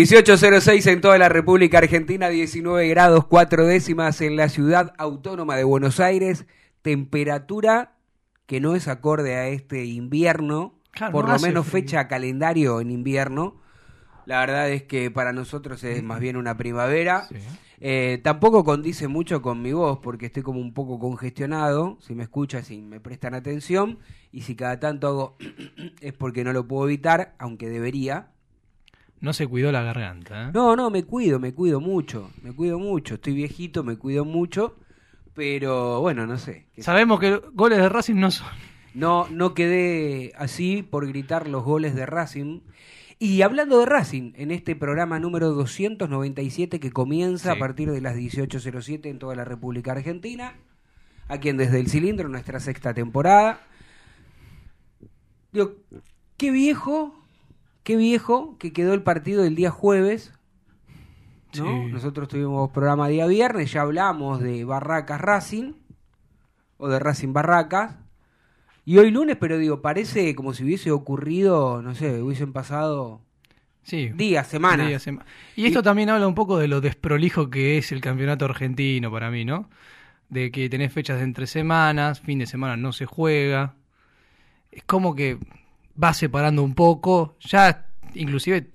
1806 en toda la República Argentina, 19 grados 4 décimas en la ciudad autónoma de Buenos Aires, temperatura que no es acorde a este invierno, Claro, por no lo menos frío. fecha calendario en invierno. La verdad es que para nosotros es más bien una primavera. Sí. Eh, tampoco condice mucho con mi voz porque estoy como un poco congestionado. Si me escuchan, si me prestan atención. Y si cada tanto hago es porque no lo puedo evitar, aunque debería. No se cuidó la garganta. ¿eh? No, no, me cuido, me cuido mucho, me cuido mucho. Estoy viejito, me cuido mucho, pero bueno, no sé. Sabemos que goles de Racing no son. No, no quedé así por gritar los goles de Racing. Y hablando de Racing, en este programa número 297 que comienza Sí. a partir de las 18.07 en toda la República Argentina, aquí en Desde el Cilindro, nuestra sexta temporada. Digo, qué viejo, qué viejo que quedó el partido el día jueves. ¿no? Sí. Nosotros tuvimos programa día viernes, ya hablamos de Barracas Racing, o de Racing Barracas. Y hoy lunes, pero digo, parece como si hubiese ocurrido, no sé, hubiesen pasado Sí. días, semanas. sema- Y esto también habla un poco de lo desprolijo que es el campeonato argentino para mí, ¿no? De que tenés fechas de entre semanas, fin de semana no se juega. Es como que va separando un poco. Ya, inclusive,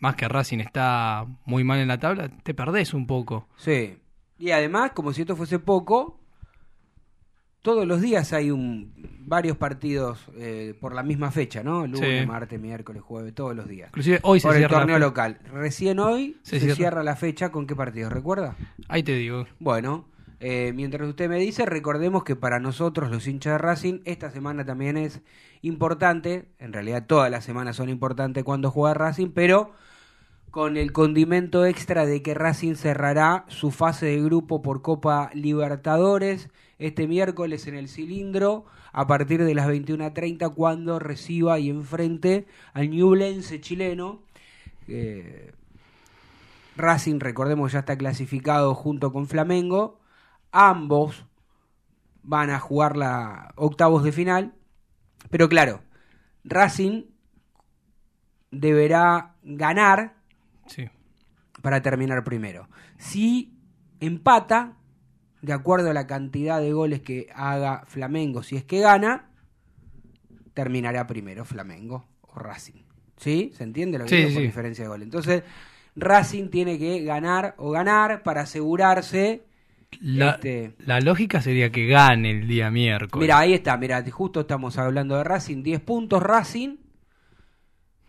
más que Racing está muy mal en la tabla, te perdés un poco. Sí. Y además, como si esto fuese poco, todos los días hay un varios partidos eh, por la misma fecha, ¿no? Lunes, Sí. martes, miércoles, jueves, todos los días. Inclusive hoy se Por el cierra la torneo local. Recién hoy Se se, cierra. cierra la fecha con qué partido, ¿recuerda? Ahí te digo. Bueno, eh, mientras usted me dice, recordemos que para nosotros, los hinchas de Racing, esta semana también es importante. En realidad, todas las semanas son importantes cuando juega Racing, pero con el condimento extra de que Racing cerrará su fase de grupo por Copa Libertadores este miércoles en el cilindro a partir de las 21.30 cuando reciba y enfrente al Ñublense chileno. Eh, Racing, recordemos, ya está clasificado junto con Flamengo. Ambos van a jugar la octavos de final. Pero claro, Racing deberá ganar Sí. para terminar primero. Si empata, de acuerdo a la cantidad de goles que haga Flamengo, si es que gana, terminará primero Flamengo o Racing. ¿Sí? ¿Se entiende lo que Sí, digo? sí, Por diferencia de goles. Entonces, Racing tiene que ganar o ganar para asegurarse. La, Este- la lógica sería que gane el día miércoles. Mira, ahí está, mira, justo estamos hablando de Racing, 10 puntos Racing,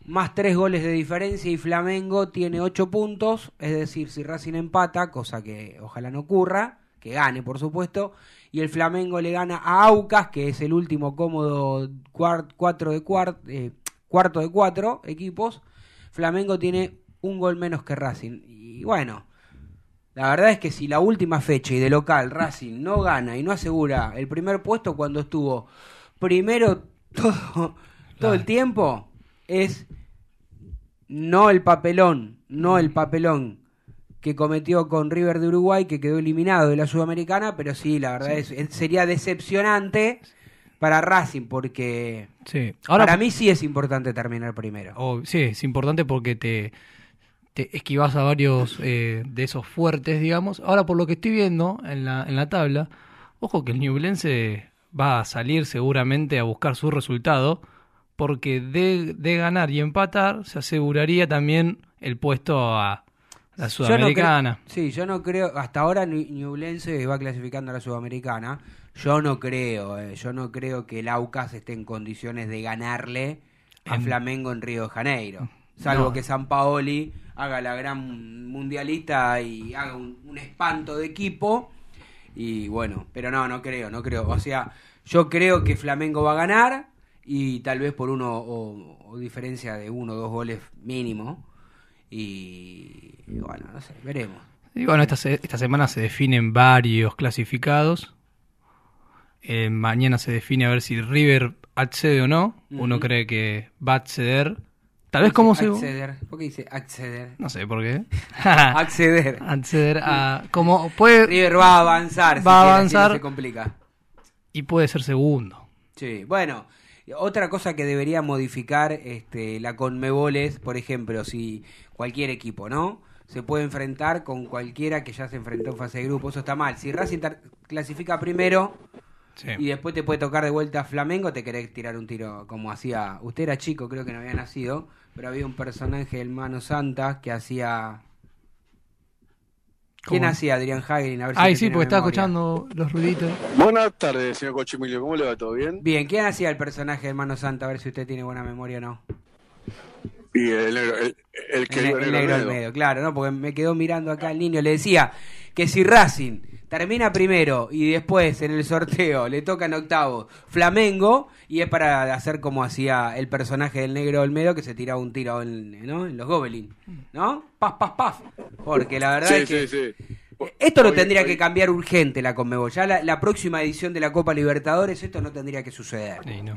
más 3 goles de diferencia y Flamengo tiene 8 puntos, es decir, si Racing empata, cosa que ojalá no ocurra, que gane por supuesto, y el Flamengo le gana a Aucas, que es el último cómodo cuart- cuatro de cuart- eh, cuarto de cuatro equipos, Flamengo tiene un gol menos que Racing, y bueno, la verdad es que si la última fecha y de local Racing no gana y no asegura el primer puesto cuando estuvo primero todo, todo el tiempo, es no el papelón, no el papelón que cometió con River de Uruguay, que quedó eliminado de la Sudamericana, pero sí, la verdad es, es- sería decepcionante para Racing, porque Sí. Ahora, para mí sí es importante terminar primero. Oh, sí, es importante porque te, te esquivas a varios eh, de esos fuertes, digamos. Ahora, por lo que estoy viendo en la, en la tabla, ojo que el Ñublense va a salir seguramente a buscar su resultado, porque de, de ganar y empatar se aseguraría también el puesto a la Yo no Sudamericana. creo- sí, yo no creo. Hasta ahora Ñublense va clasificando a la Sudamericana. Yo no creo, eh, yo no creo que el Aucas esté en condiciones de ganarle a En- Flamengo en Río de Janeiro. Salvo No. que San Paoli haga la gran mundialista y haga un, un espanto de equipo. Y bueno, pero no, no creo, no creo. O sea, yo creo que Flamengo va a ganar y tal vez por uno o, o diferencia de uno o dos goles mínimo. Y, y bueno, no sé, veremos. Y bueno, esta, se- esta semana se definen varios clasificados. Eh, mañana se define a ver si River accede o no. Uno cree que va a acceder. Tal vez como se... acceder. ¿Por qué dice acceder? No sé por qué. acceder. acceder a... Como puede... River va a avanzar. Va a quiere, así no avanzar. se complica. Y puede ser segundo. Sí, bueno, otra cosa que debería modificar este, la Conmebol es, por ejemplo, si cualquier equipo, ¿no? Se puede enfrentar con cualquiera que ya se enfrentó en fase de grupo, eso está mal. Si Racing clasifica primero Sí. y después te puede tocar de vuelta Flamengo, te querés tirar un tiro como hacía. Usted era chico, creo que no había nacido, pero había un personaje del Mano Santa que hacía. ¿Quién ¿Cómo? hacía Adrián Hagelin? A ver si Ay, sí, porque estaba escuchando los ruiditos. Buenas tardes, señor Cochimilio. ¿Cómo le va? ¿Todo bien? Bien, ¿quién hacía el personaje del Mano Santa? A ver si usted tiene buena memoria o no. Y el negro, el, el El, querido el negro negro. Olmedo, claro, ¿no? Porque me quedó mirando acá el niño, le decía que si Racing termina primero y después en el sorteo le toca en octavo Flamengo, y es para hacer como hacía el personaje del negro Olmedo que se tiraba un tiro en, ¿no? en los Gobelin, ¿no? Paf, paf, paf. Porque la verdad Sí, es que sí, sí. esto lo Hoy- tendría hoy- que cambiar urgente la Conmebol. Ya la, la próxima edición de la Copa Libertadores esto no tendría que suceder. Sí, no.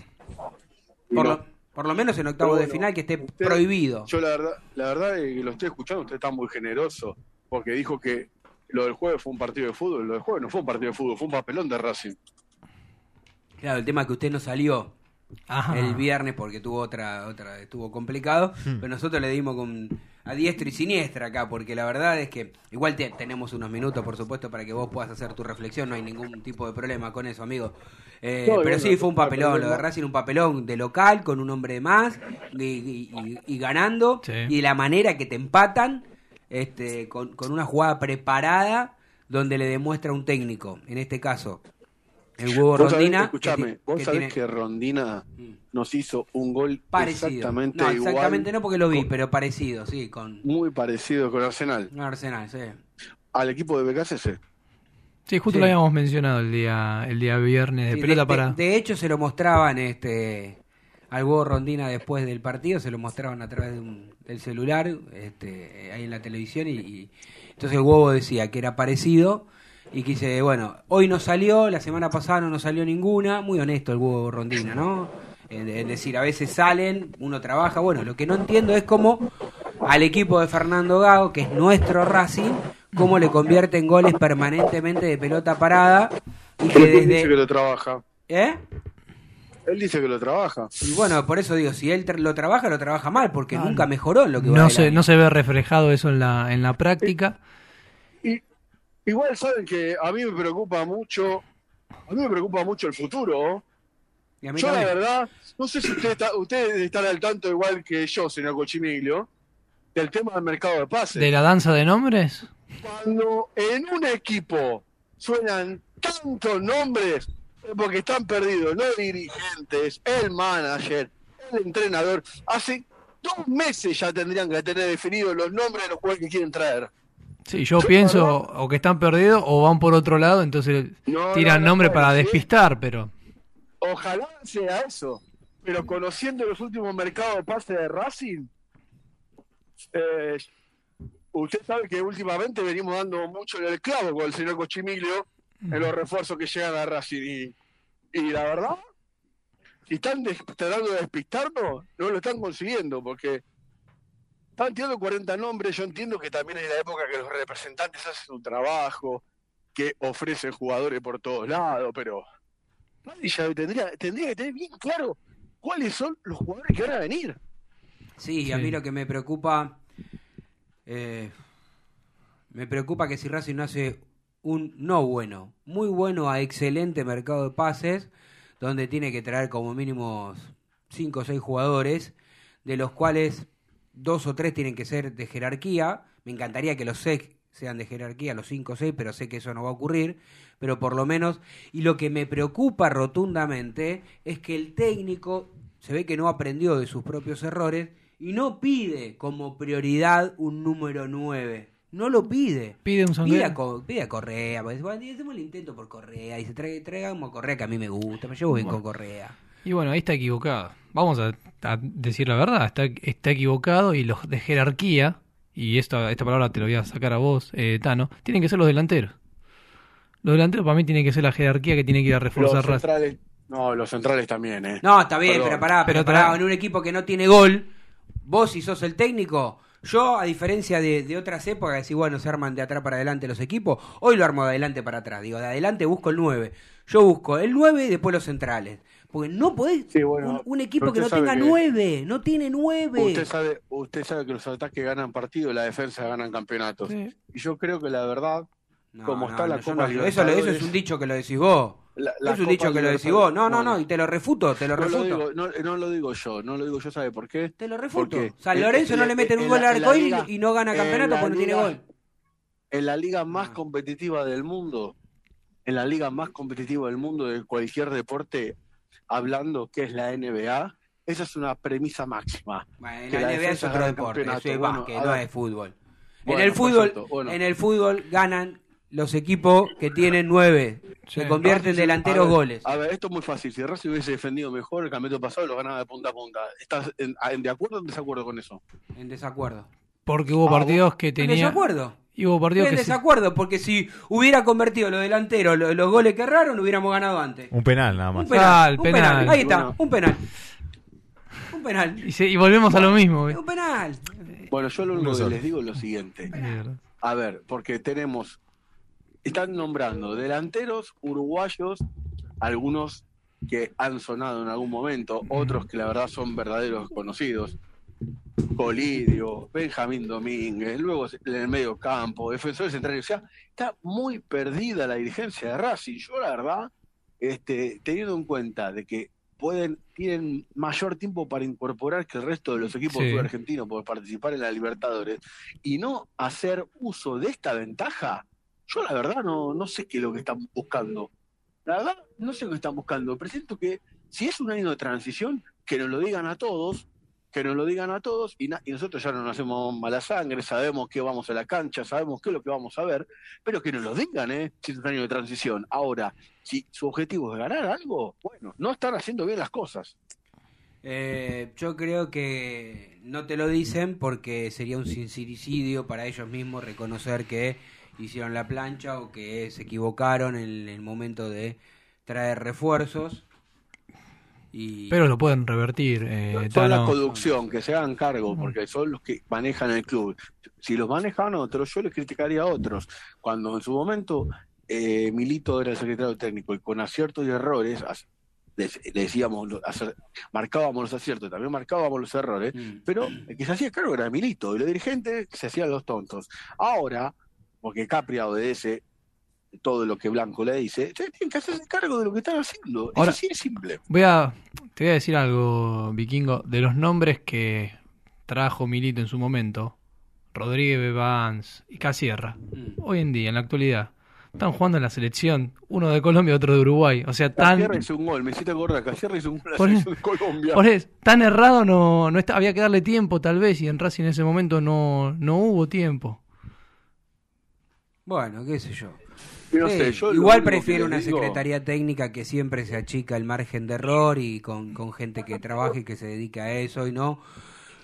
Por, No. lo, por lo menos en octavo Pero de bueno, final que esté usted- prohibido. Yo la verdad, la verdad es que lo estoy escuchando, usted está muy generoso, porque dijo que lo del jueves fue un partido de fútbol, lo del jueves no fue un partido de fútbol, fue un papelón de Racing. Claro, el tema es que usted no salió Ajá. el viernes porque tuvo otra, otra, estuvo complicado, pero nosotros le dimos con a diestra y siniestra acá, porque la verdad es que igual te- tenemos unos minutos, por supuesto, para que vos puedas hacer tu reflexión, no hay ningún tipo de problema con eso, amigo. Eh, No, pero no, sí, no, fue un papelón, lo de. Racing, un papelón de local, con un hombre más, y, y- y- y ganando, Sí. y de la manera que te empatan, este, con, con una jugada preparada, donde le demuestra un técnico, en este caso, el huevo Vos Rondina. ti- vos que sabés tiene- que Rondina Mm. nos hizo un gol Parecido. exactamente no, igual, exactamente no porque lo vi, pero parecido, sí, con muy parecido con Arsenal, un Arsenal, sí. al equipo de BKCC. Sí, justo Sí. lo habíamos mencionado el día, el día viernes de Sí, pelota de, para. de- de hecho, se lo mostraban este al huevo Rondina después del partido, se lo mostraban a través de un- del celular, este, ahí en la televisión, y, y entonces el huevo decía que era parecido. Y que dice, bueno, hoy no salió, la semana pasada no nos salió ninguna, muy honesto el huevo Rondina, ¿no? Es decir, a veces salen, uno trabaja, bueno, lo que no entiendo es cómo al equipo de Fernando Gago, que es nuestro Racing, cómo le convierte en goles permanentemente de pelota parada y que dice que desde... lo trabaja. ¿Eh? Él dice que lo trabaja. Y bueno, por eso digo, si él lo trabaja, lo trabaja mal, porque nunca mejoró en lo que va No se, año. no se ve reflejado eso en la, en la práctica. Y igual saben que a mí me preocupa mucho, a mí me preocupa mucho el futuro. Y a mí Yo la verdad, no sé si ustedes está, ustedes están al tanto igual que yo, señor Cochimiglio, del tema del mercado de pases. ¿De la danza de nombres? Cuando en un equipo suenan tantos nombres, es porque están perdidos los dirigentes, el manager, el entrenador. Hace dos meses ya tendrían que tener definidos los nombres de los jugadores que quieren traer. Sí, yo Yo, pienso o que están perdidos o van por otro lado, entonces No, tiran no, no nombre para ser. despistar, pero Ojalá sea eso. Pero conociendo los últimos mercados de pase de Racing, eh, usted sabe que últimamente venimos dando mucho en el clavo con el señor Cochimiglio en los refuerzos que llegan a Racing. Y, y la verdad, si están tratando de despistarnos, no lo están consiguiendo porque están tirando 40 nombres. Yo entiendo que también es la época que los representantes hacen su trabajo, que ofrecen jugadores por todos lados, pero nadie ya tendría, tendría que tener bien claro cuáles son los jugadores que van a venir. Sí, y a mí lo que me preocupa, eh, me preocupa que si Racing no hace un no bueno, muy bueno a excelente mercado de pases, donde tiene que traer como mínimo 5 o 6 jugadores, de los cuales dos o tres tienen que ser de jerarquía. Me encantaría que los seis sean de jerarquía, los 5 o 6, pero sé que eso no va a ocurrir. Pero por lo menos, y lo que me preocupa rotundamente es que el técnico se ve que no aprendió de sus propios errores y no pide como prioridad un número 9. No lo pide. Pide un Pide a. Co- pide a Correa, porque bueno, hacemos el intento por Correa y se trae, traigamos a Correa que a mí me gusta, me llevo bien con Correa. Y bueno, ahí está equivocado. Vamos a, a decir la verdad, está, está equivocado y los de jerarquía, y esto, esta palabra te lo voy a sacar a vos, eh, Tano, tienen que ser los delanteros. Los delanteros para mí tienen que ser la jerarquía que tiene que ir a reforzar centrales, no, los centrales también, ¿eh? No, está bien, Perdón. pero pará, pero, Pero pará, en un equipo que no tiene gol, vos si sos el técnico, yo a diferencia de, de otras épocas, decir, bueno, se arman de atrás para adelante los equipos, hoy lo armo de adelante para atrás, digo, de adelante busco el 9, yo busco el 9 y después los centrales, porque no podés, Sí, bueno, un, un equipo que no tenga que- 9, no tiene 9. Usted sabe, usted sabe que los ataques ganan partidos y la defensa ganan campeonatos. Sí. Y yo creo que la verdad, No, como no, está la Copa no- eso, es un dicho que lo decís vos. la, la es un Copa dicho que lo decís vos. No, no, bueno, no, y te lo refuto, te lo no lo, refuto. digo, no, no lo digo yo, no lo digo yo, ¿sabe por qué? Te lo refuto. Porque San en- Lorenzo en no le meten un en gol la- al liga- y no gana campeonato porque no tiene gol. En la liga más Ah. competitiva del mundo, en la liga más competitiva del mundo de cualquier deporte, hablando que es la NBA, esa es una premisa máxima. Bueno, que la la NBA es otro deporte, eso es Bueno, básquet, no es fútbol. Bueno, en el fútbol, bueno. en el fútbol ganan los equipos que tienen nueve, Sí. se convierten en Racing, delanteros a ver, goles. A ver, esto es muy fácil. Si Racing hubiese defendido mejor el campeonato pasado, lo ganaba de punta a punta. ¿Estás en, en- de acuerdo o en desacuerdo con eso? En desacuerdo. Porque hubo Ah, partidos que En tenían... desacuerdo. Y hubo partidos en que sí. desacuerdo, porque si hubiera convertido los delanteros lo- los, goles que erraron, hubiéramos ganado antes. Un penal nada Un más. penal, Ah, el un penal. penal. Ahí está, Bueno. un penal. Un penal. Y, se- y volvemos a lo mismo. ¿eh? Un penal. Bueno, yo lo único que les digo es lo siguiente. A ver, porque tenemos, están nombrando delanteros uruguayos, algunos que han sonado en algún momento, otros que la verdad son verdaderos conocidos. Colidio, Benjamín Domínguez, luego en el medio campo, defensores centrales. O sea, está muy perdida la dirigencia de Racing. Yo, la verdad, este, teniendo en cuenta de que pueden, tienen mayor tiempo para incorporar que el resto de los equipos Sí. argentinos por participar en la Libertadores y no hacer uso de esta ventaja, yo la verdad no, no sé qué es lo que están buscando. La verdad, no sé lo que están buscando. Presento que si es un año de transición, que nos lo digan a todos, que nos lo digan a todos, y nosotros ya no nos hacemos mala sangre, sabemos que vamos a la cancha, sabemos qué es lo que vamos a ver, pero que nos lo digan, ¿eh? Si es un año de transición. Ahora, si su objetivo es ganar algo, bueno, no están haciendo bien las cosas. Eh, yo creo que no te lo dicen porque sería un sincericidio para ellos mismos reconocer que hicieron la plancha o que se equivocaron en el momento de traer refuerzos. Y Pero lo pueden revertir. Eh, Son la conducción, que se hagan cargo, porque son los que manejan el club. Si los manejan otros, yo les criticaría a otros. Cuando en su momento eh, Milito era el secretario técnico y con aciertos y errores, decíamos, marcábamos los aciertos, también marcábamos los errores, Mm. pero el que se hacía cargo era Milito y los dirigentes se hacían los tontos. Ahora, porque Capria obedece todo lo que Blanco le dice, ustedes tienen que hacerse cargo de lo que están haciendo. Ahora- es así de simple. Voy a, te voy a decir algo, Vikingo. De los nombres que trajo Milito en su momento, Rodríguez, Vance y Casierra, Mm. hoy en día, en la actualidad, están jugando en la selección, uno de Colombia, otro de Uruguay. O sea, tan, Casierra hizo un gol, me hiciste acordar, Casierra hizo un gol Por de Colombia. por eso, tan errado no, no está, había que darle tiempo tal vez y en Racing en ese momento no, no hubo tiempo. Bueno, qué sé yo. No Sí, sé, yo lo igual prefiero una digo- secretaría técnica que siempre se achica el margen de error y con, con gente que trabaje y que se dedique a eso y no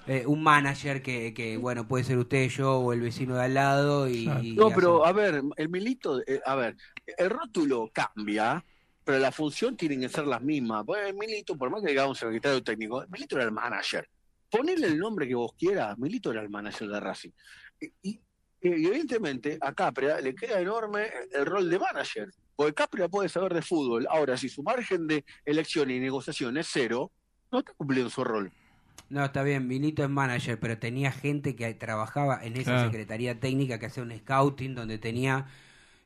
eh, un manager que, que, bueno, puede ser usted, yo o el vecino de al lado y... Claro. y No, pero hacer- a ver, el Milito, eh, a ver, el rótulo cambia, pero la función tienen que ser las mismas. Pues el Milito, por más que digamos secretario técnico, Milito era el manager. Ponele el nombre que vos quieras, Milito era el manager de Racing. Y, y- y evidentemente a Capria le queda enorme el rol de manager, porque Capria puede saber de fútbol. Ahora, si su margen de elección y negociación es cero, no está cumpliendo su rol. No, está bien, Vinito es manager, pero tenía gente que trabajaba en esa Claro. secretaría técnica que hacía un scouting donde tenía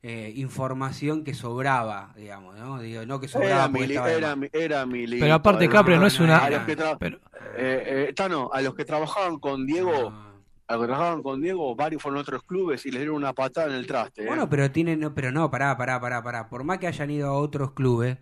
eh, información que sobraba, digamos, ¿no? Digo, no que sobraba Era, Mili- era, era. Pero aparte Capria no no, es una... a era. los que tra- pero- Eh, eh, Tano, a los que trabajaban con Diego, No. A los que trabajaban con Diego, varios fueron a otros clubes y les dieron una patada en el traste. ¿eh? Bueno, pero tienen, no, pero no, pará, pará, pará, pará. Por más que hayan ido a otros clubes,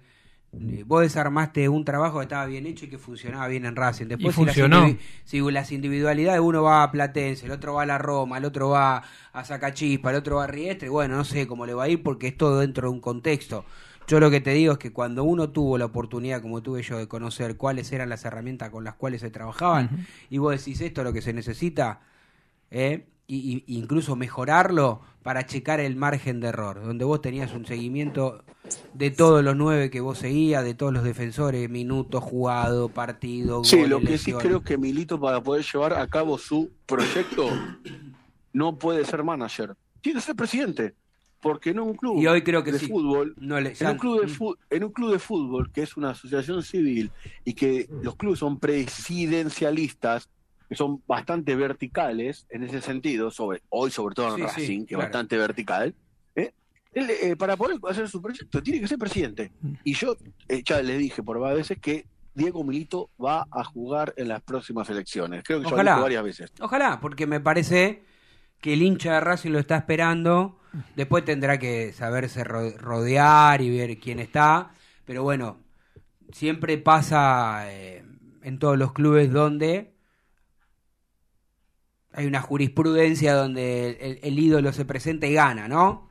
eh, vos desarmaste un trabajo que estaba bien hecho y que funcionaba bien en Racing. Después, Y si las funcionó. si las individualidades, uno va a Platense, el otro va a la Roma, el otro va a Sacachispa, el otro va a Riestre, bueno, no sé cómo le va a ir porque es todo dentro de un contexto. Yo lo que te digo es que cuando uno tuvo la oportunidad, como tuve yo, de conocer cuáles eran las herramientas con las cuales se trabajaban, y vos decís esto es lo que se necesita, ¿eh? y, y- incluso mejorarlo para checar el margen de error, donde vos tenías un seguimiento de todos los nueve que vos seguías, de todos los defensores, minutos jugado, partido, Sí, lo que sí creo que Milito para poder llevar a cabo su proyecto no puede ser manager, tiene que ser presidente, porque en un club Y hoy creo que de sí. fútbol, No le- en ya- un club de fu- en un club de fútbol que es una asociación civil y que los clubes son presidencialistas, que son bastante verticales en ese sentido, sobre hoy sobre todo en Sí, sí, Racing, que es bastante vertical. ¿eh? Él, eh, para poder hacer su proyecto tiene que ser presidente. Y yo eh, ya le dije por varias veces que Diego Milito va a jugar en las próximas elecciones. Creo que lo Ojalá. dijo varias veces. Ojalá, porque me parece que el hincha de Racing lo está esperando. Después tendrá que saberse ro- rodear y ver quién está. Pero bueno, siempre pasa eh, en todos los clubes donde hay una jurisprudencia donde el, el ídolo se presenta y gana, ¿no?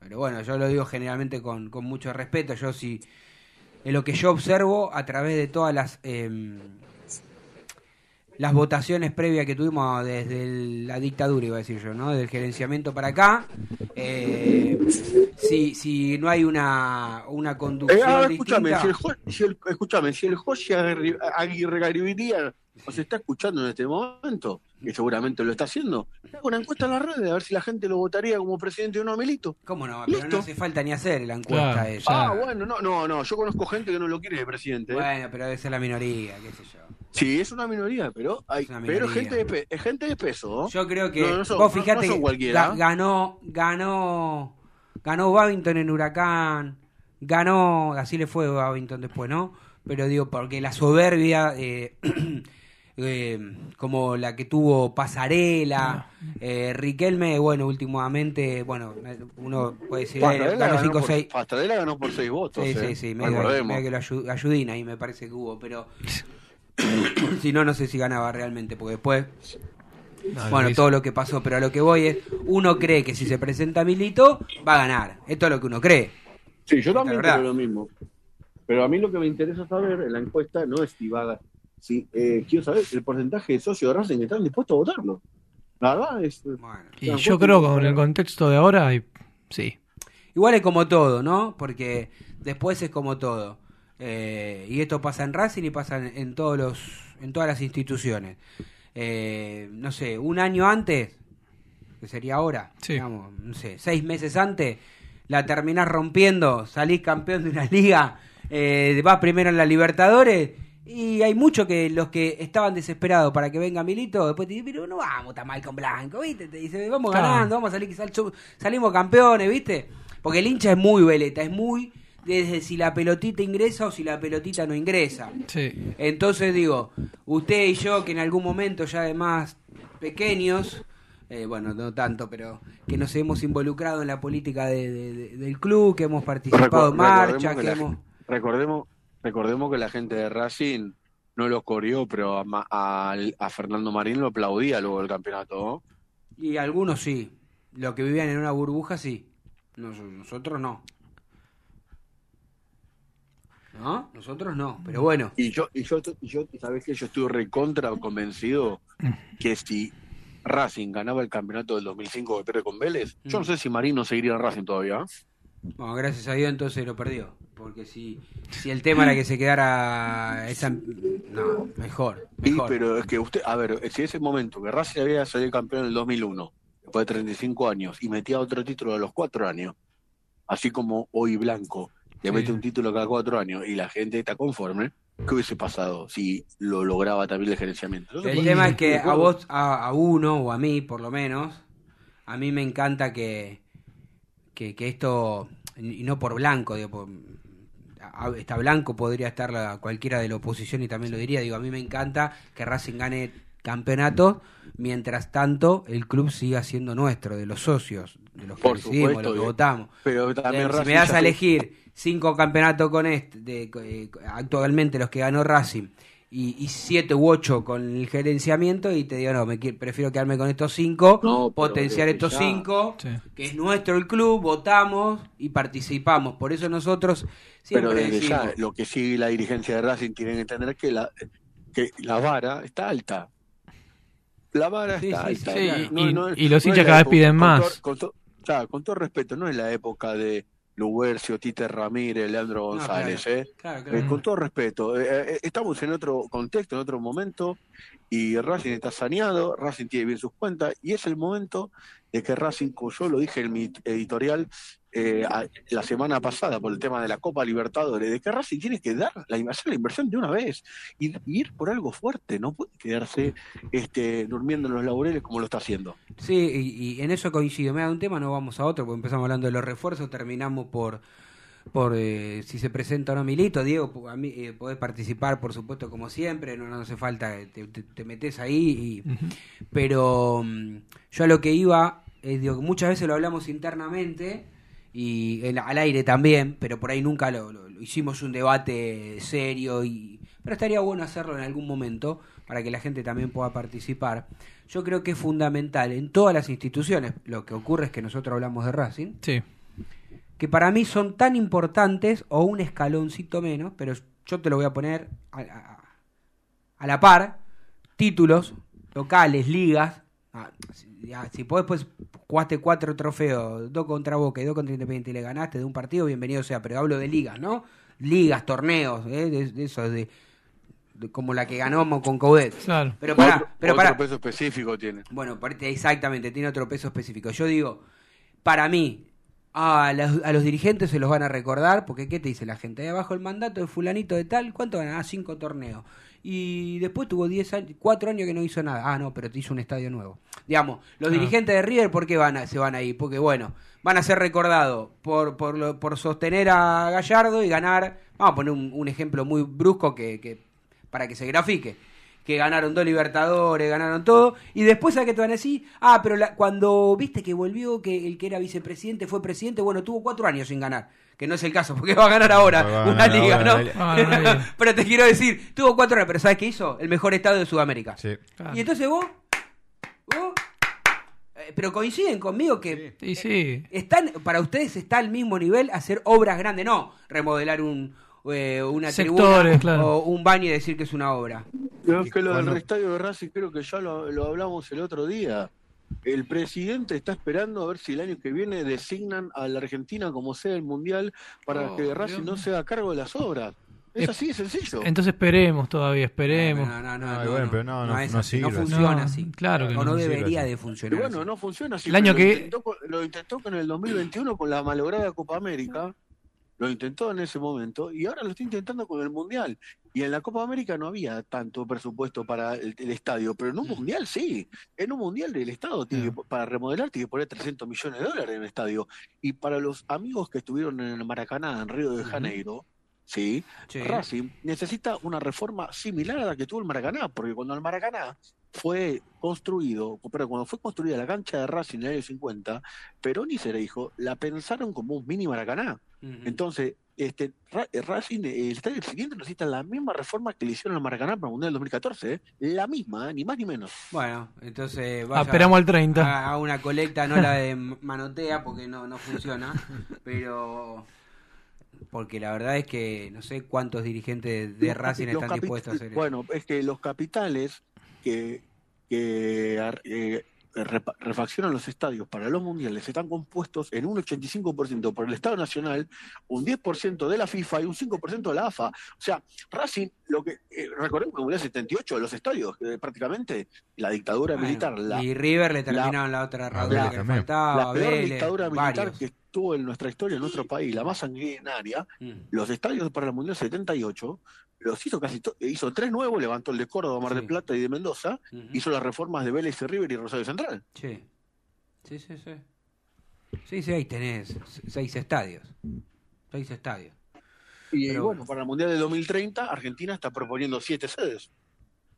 Pero bueno, yo lo digo generalmente con, con mucho respeto. Yo sí, en lo que yo observo a través de todas las... em, las votaciones previas que tuvimos desde el- la dictadura, iba a decir yo, ¿no? Del gerenciamiento para acá. eh, si, si no hay una, una Eh, conducción ah, escúchame, distinta... si el, si el- escúchame, si el José Aguirre Aguirre Garibiría nos está escuchando en este momento, que seguramente lo está haciendo, haga una encuesta en las redes a ver si la gente lo votaría como presidente o no a Milito. ¿Cómo no? Pero Listo. no hace falta ni hacer la encuesta Claro, ya. Ah, bueno, no, no, no, yo conozco gente que no lo quiere de presidente. ¿eh? Bueno, pero debe ser la minoría, qué sé yo. Sí, es una minoría, pero hay Es una pero minoría. gente de, pe- gente de peso. ¿no? Yo creo que No, no son- vos fijate no son que cualquiera. ga- ganó ganó ganó Babington en Huracán, ganó, así le fue a Babington después, ¿no? Pero digo porque la soberbia eh, eh, como la que tuvo Pasarela, eh, Riquelme, bueno, últimamente, bueno, uno puede decir, eh, ganó ganó 5 por- 6 Pastarela ganó por seis votos. Sí, eh. sí, sí, medio, medio que lo ayu- ayudín ahí me parece que hubo, pero si no, no sé si ganaba realmente, porque después, No, bueno, todo lo que pasó, pero a lo que voy es, uno cree que si se presenta Milito, va a ganar, esto es lo que uno cree. Sí, yo también creo lo mismo. Pero a mí lo que me interesa saber en la encuesta no es si va a Si, eh, quiero saber el porcentaje de socios de Racing que están dispuestos a votarlo. La verdad es. Bueno. Y yo creo que con el contexto de ahora, sí. Igual es como todo, ¿no? Porque después es como todo. Eh, y esto pasa en Racing y pasa en, en todos los, en todas las instituciones. Eh, no sé, un año antes, que sería ahora, Sí. digamos, no sé, seis meses antes, la terminás rompiendo, salís campeón de una liga, eh, vas primero en la Libertadores. Y hay muchos que los que estaban desesperados para que venga Milito, después te dicen, pero no vamos tan mal con Blanco, ¿viste? Te dice, vamos Claro. ganando, vamos a salir, quizás salimos campeones, ¿viste? Porque el hincha es muy veleta, es muy desde si la pelotita ingresa o si la pelotita no ingresa. Sí. Entonces digo, usted y yo que en algún momento ya de más pequeños, eh, bueno, no tanto, pero que nos hemos involucrado en la política de- de- de- del club, que hemos participado en marcha, que que la hemos... recordemos, recordemos que la gente de Racing no lo corrió, pero a, Ma- a- a Fernando Marín lo aplaudía luego del campeonato. ¿no? Y algunos sí, los que vivían en una burbuja sí, Nos- nosotros no. ¿No? Nosotros no, pero bueno. Y yo, y yo, y yo, ¿sabes qué? Yo estuve recontra convencido que si Racing ganaba el campeonato del 2005 que pierde con Vélez, yo no sé si Marín no seguiría en Racing todavía. Bueno, gracias a Dios entonces lo perdió. Porque si, si el tema era que se quedara esa... No, mejor. Mejor. pero es que usted, a ver, si ese momento que Racing había salido campeón en el 2001, después de 35 años, y metía otro título a los cuatro años, así como hoy Blanco, le Sí. mete un título cada cuatro años y la gente está conforme, ¿qué hubiese pasado si lo lograba también el gerenciamiento? El tema es que a vos, a, a uno o a mí por lo menos, a mí me encanta que, que, que esto, y no por blanco, digo, por- está blanco, podría estar la- cualquiera de la oposición y también lo diría, digo, a mí me encanta que Racing gane campeonato, mientras tanto el club siga siendo nuestro, de los socios, de los que decidimos, supuesto, los que votamos. Pero también si me das a elegir cinco campeonatos con este, de, eh, actualmente los que ganó Racing, y, y siete u ocho con el gerenciamiento, y te digo, no, me prefiero quedarme con estos cinco, No, pero potenciar estos ya. cinco, Sí. que es nuestro el club, votamos y participamos. Por eso nosotros Pero siempre desde decimos, ya, lo que sí la dirigencia de Racing tiene que entender que la, que la vara está alta. La vara Sí, está sí, alta. sí, y- No- y- no es- y los no hinchas cada vez piden con más. con todo- claro, con todo respeto, no es la época de Lubercio, Tite Ramírez, Leandro No, González, claro, ¿eh? claro, Eh, claro. con todo respeto, eh, eh, estamos en otro contexto, en otro momento, y Racing está saneado, Racing tiene bien sus cuentas, y es el momento de que Racing, como yo lo dije en mi editorial eh, a- la semana pasada por el tema de la Copa Libertadores, de que Racing tiene que dar la, hacer la inversión de una vez y, y ir por algo fuerte, no puede quedarse este, durmiendo en los laureles como lo está haciendo. Sí, y, y en eso coincido. Me da un tema, no vamos a otro, porque empezamos hablando de los refuerzos, terminamos por por eh, si se presenta o no Milito. Diego, a mí, eh, podés participar, por supuesto, como siempre, no, no hace falta, eh, te, te, te metes ahí. Y, Pero mm, yo a lo que iba, es digo, que muchas veces lo hablamos internamente y en- al aire también, pero por ahí nunca lo, lo- lo hicimos un debate serio. y Pero estaría bueno hacerlo en algún momento para que la gente también pueda participar. Yo creo que es fundamental en todas las instituciones. Lo que ocurre es que nosotros hablamos de Racing, Sí. que para mí son tan importantes o un escaloncito menos, pero yo te lo voy a poner a, a- a la par, títulos locales, ligas. Ah, si, ya, si podés, pues jugaste cuatro trofeos, dos contra Boca y dos contra Independiente y le ganaste de un partido, bienvenido sea, pero hablo de ligas, ¿no? Ligas, torneos, ¿eh? de, de eso, de, de como la que ganamos con Coudet. Claro. Pero para, Otro- pero otro para, peso específico tiene. bueno, parte- exactamente, tiene otro peso específico. Yo digo, para mí, a los, a los dirigentes se los van a recordar, porque ¿qué te dice la gente? Ahí abajo el mandato de fulanito de tal, ¿cuánto ganaba? Cinco torneos. Y después tuvo 10 años, cuatro años que no hizo nada. Ah, no, pero te hizo un estadio nuevo. Digamos, los Ah. dirigentes de River, ¿por qué van a, se van a ir? Porque, bueno, van a ser recordados por, por, lo- por sostener a Gallardo y ganar, vamos a poner un, un ejemplo muy brusco que, que para que se grafique que ganaron dos Libertadores, ganaron todo, y después a que te van a decir, ah, pero la- cuando viste que volvió, que el que era vicepresidente fue presidente, bueno, tuvo cuatro años sin ganar, que no es el caso, porque va a ganar ahora Va una ganar liga, ahora ¿no? pero te quiero decir, tuvo cuatro pero ¿sabes qué hizo? El mejor estado de Sudamérica. Sí. Claro. Y entonces vos, vos, eh, pero coinciden conmigo que Y sí. están, para ustedes está al mismo nivel hacer obras grandes, no remodelar un, eh, una Sectores, tribuna claro. o un baño y decir que es una obra. Pero es que lo del restadio de Racing creo que ya lo, lo hablamos el otro día. El presidente está esperando a ver si el año que viene designan a la Argentina como sede del Mundial para Oh, que Racing Dios no mío. se haga cargo de las obras. Es Eh, así de sencillo. Entonces esperemos todavía, esperemos. No, no, no, no, bueno, pero es sirve funciona así. claro que o no, no debería de funcionar. bueno, así. no funciona así. El año pero que- Lo intentó, con- lo intentó con el 2021 con la malograda Copa América. Lo intentó en ese momento y ahora lo está intentando con el Mundial. Y en la Copa América no había tanto presupuesto para el, el estadio, pero en un Mundial sí. En un Mundial el Estado tiene que- para remodelar tiene que poner 300 millones de dólares en el estadio. Y para los amigos que estuvieron en el Maracaná, en Río de Janeiro, sí, Sí. Racing necesita una reforma similar a la que tuvo el Maracaná, porque cuando el Maracaná fue construido, pero cuando fue construida la cancha de Racing en el año 50, Perón y Cereijo la pensaron como un mini Maracaná. Entonces, este eh, Racing, eh, el estadio siguiente necesita la misma reforma que le hicieron al Maracaná para el Mundial del 2014, ¿eh? la misma, ¿eh? ni más ni menos. Bueno, entonces Ah, vaya esperamos al 30. a, a una colecta, no la de manotea porque no, no funciona, pero porque la verdad es que no sé cuántos dirigentes de Los Racing los están dispuestos a hacer eso. Bueno, es que los capitales que, que eh, refaccionan los estadios para los mundiales están compuestos en un 85% por el Estado Nacional, un 10% de la FIFA y un 5% de la AFA. O sea, Racing, lo que eh, recordemos que en el Mundial 78, los estadios, eh, prácticamente la dictadura Bueno, militar, la, y River le terminaron la, otra herradura la- que le también. faltaba, la peor Vélez, dictadura militar varios. que estuvo en nuestra historia, en nuestro país, la más sanguinaria, Mm. los estadios para el Mundial 78, los hizo casi hizo tres nuevos, levantó el de Córdoba, Mar Sí. del Plata y de Mendoza, hizo las reformas de Vélez y River y Rosario Central. Sí. Sí, sí, sí. Sí, sí, ahí tenés seis estadios. Seis estadios. Y Pero- bueno, para el Mundial de 2030, Argentina está proponiendo siete sedes.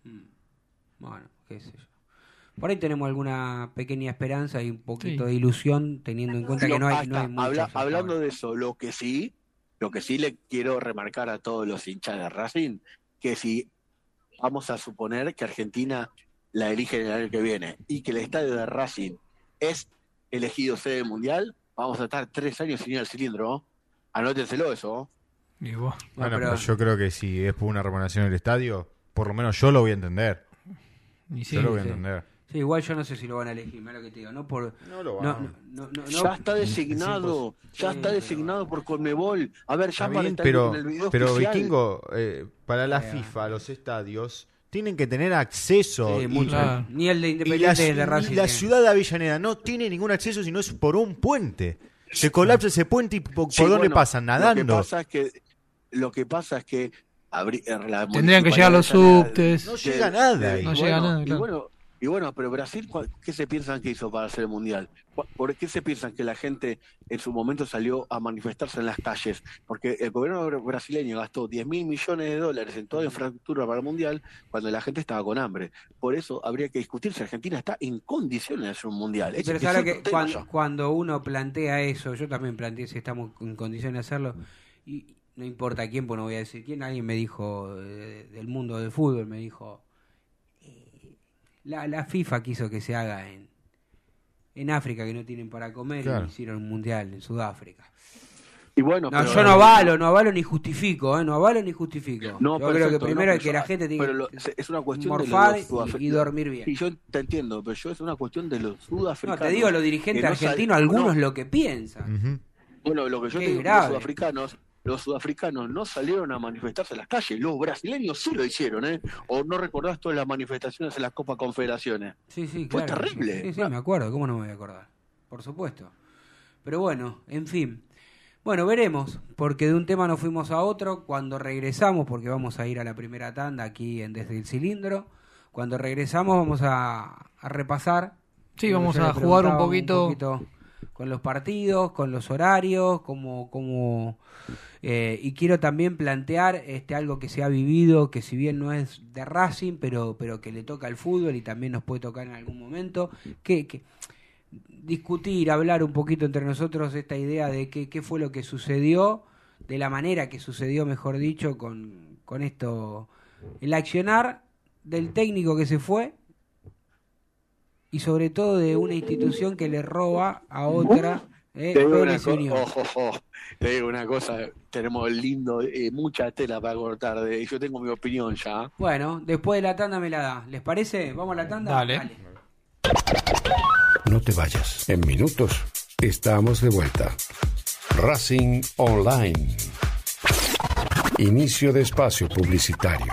Mm. Bueno, qué sé yo. Por ahí tenemos alguna pequeña esperanza y un poquito Sí. de ilusión, teniendo en cuenta Lo- que no hay, no hay Habla- hablando ahora. de eso, lo que sí, lo que sí le quiero remarcar a todos los hinchas de Racing, que si vamos a suponer que Argentina la elige el año que viene y que el estadio de Racing es elegido sede mundial, vamos a estar tres años sin ir al cilindro. ¿no? Anótenselo eso. ¿no? Y vos, Bueno, pero- pero yo creo que si es por una remodelación del estadio, por lo menos yo lo voy a entender. y sí, yo lo voy a entender. Sí, igual yo no sé si lo van a elegir, mira lo que te digo, no por... No lo van. no, no, no, ya está designado, ya Sí, está pero- designado por Conmebol. A ver, ya para bien, pero, en el video pero oficial. Vikingo, eh, para la Eh, FIFA, los estadios tienen que tener acceso. Sí, y- mucho. Claro. Ni el de y la, Independiente ni el de Racing. y la ciudad de Avellaneda no tiene ningún acceso si no es por un puente. Se colapsa ese puente y po- ¿por, Sí, dónde bueno, pasan? Lo que Nadando. pasa es que, lo que, pasa es que abri- eh, la Tendrían que llegar los subtes. No llega nada ahí. No llega nada, y claro. bueno, y bueno, pero Brasil, ¿cuál- ¿qué se piensan que hizo para hacer el mundial? ¿Cu- ¿Por qué se piensan que la gente en su momento salió a manifestarse en las calles? Porque el gobierno br- brasileño gastó 10 mil millones de dólares en toda infraestructura para el mundial cuando la gente estaba con hambre. Por eso habría que discutir si Argentina está en condiciones de hacer un mundial. Pero es otro que tema cuando, uno plantea eso, yo también planteé si estamos en condiciones de hacerlo, y no importa quién, pues no voy a decir quién, alguien me dijo eh, del mundo del fútbol, me dijo, la, la FIFA quiso que se haga en, en África, que no tienen para comer, Claro. y hicieron un mundial en Sudáfrica. Y bueno, No, pero- yo no avalo, no avalo ni justifico, ¿eh? no avalo ni justifico. No, yo creo que primero no, pero que yo- la gente tiene que es una cuestión de morfar los sudafri- y, y dormir bien. Sí, yo te entiendo, pero yo es una cuestión de los No, sudafricanos. te digo los dirigentes no argentinos, algunos no, lo que piensan. Ujú. Bueno, lo que yo Qué te digo, grave. los sudafricanos, los sudafricanos no salieron a manifestarse en las calles, los brasileños sí lo hicieron, ¿eh? O no recordás todas las manifestaciones en las Copa Confederaciones. Sí, sí, Fue claro. terrible. Sí, sí, me acuerdo, ¿cómo no me voy a acordar? Por supuesto. Pero bueno, en fin. Bueno, veremos, porque de un tema nos fuimos a otro. Cuando regresamos, porque vamos a ir a la primera tanda aquí en Desde el Cilindro, cuando regresamos vamos a, a repasar. Sí, vamos a jugar un preguntaba, poquito. Con los partidos, con los horarios, como, como eh, y quiero también plantear este algo que se ha vivido, que si bien no es de Racing, pero, pero que le toca al fútbol y también nos puede tocar en algún momento, que, que discutir, hablar un poquito entre nosotros esta idea de qué, qué fue lo que sucedió, de la manera que sucedió, mejor dicho, con, con esto, el accionar del técnico que se fue y sobre todo de una institución que le roba a otra. eh, Te digo, una te digo una cosa, tenemos lindo, eh, mucha tela para cortar, de, yo tengo mi opinión ya. Bueno, después de la tanda me la da. ¿Les parece? ¿Vamos a la tanda? Dale. No te vayas. En minutos estamos de vuelta. Racing Online. Inicio de espacio publicitario.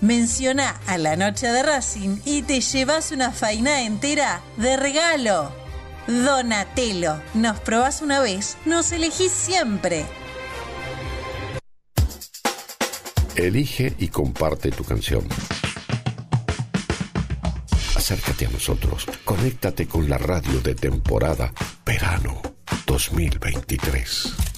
menciona a la noche de Racing y te llevas una faina entera de regalo. Donatello, nos probás una vez, nos elegís siempre. Elige y comparte tu canción. Acércate a nosotros. Conéctate con la radio de temporada Verano 2023.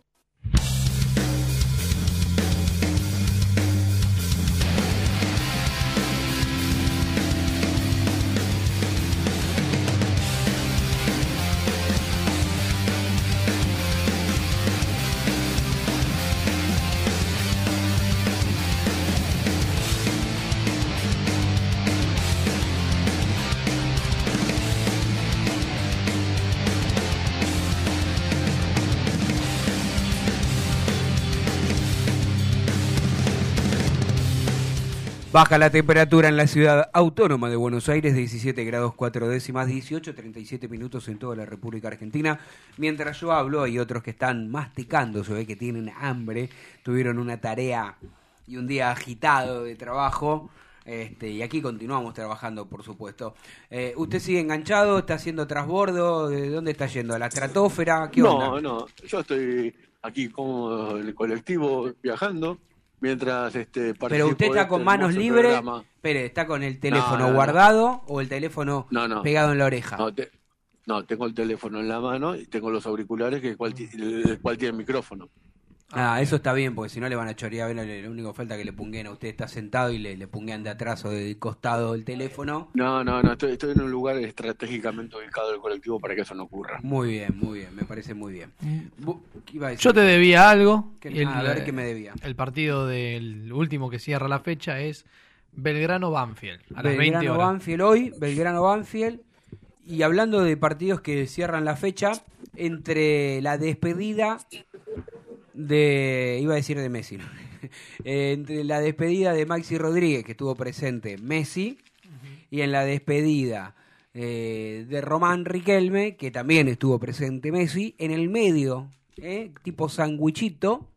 Baja la temperatura en la ciudad autónoma de Buenos Aires, 17 grados 4 décimas, 18, 37 minutos en toda la República Argentina. Mientras yo hablo, hay otros que están masticando, se ve que tienen hambre, tuvieron una tarea y un día agitado de trabajo. Este, y aquí continuamos trabajando, por supuesto. Eh, ¿Usted sigue enganchado? ¿Está haciendo trasbordo? ¿De dónde está yendo? ¿A la estratosfera? ¿Qué no, onda? no, yo estoy aquí como el colectivo viajando mientras este Pero usted está este con manos libres. Espere, ¿está con el teléfono No, no, no. guardado o el teléfono No, no. pegado en la oreja? No, te- no, tengo el teléfono en la mano y tengo los auriculares que cual, el cual tiene micrófono. Ah, eso está bien, porque si no le van a chorear. Lo lo único que falta que le punguen a usted, está sentado y le, le punguean de atrás o de costado el teléfono. No, no, no, estoy, estoy en un lugar estratégicamente ubicado del colectivo para que eso no ocurra. Muy bien, muy bien, me parece muy bien. Bu- ¿qué iba a decir? Yo te debía algo. ¿Qué- y el- ah, a ver qué me debía. El partido del último que cierra la fecha es Belgrano-Banfield. A las 20 Belgrano horas. Banfield hoy, Belgrano Banfield. Y hablando de partidos que cierran la fecha, entre la despedida de. iba a decir de Messi, ¿no? Eh, entre la despedida de Maxi Rodríguez, que estuvo presente Messi, y en la despedida eh, de Román Riquelme, que también estuvo presente Messi, en el medio, eh, tipo sandwichito,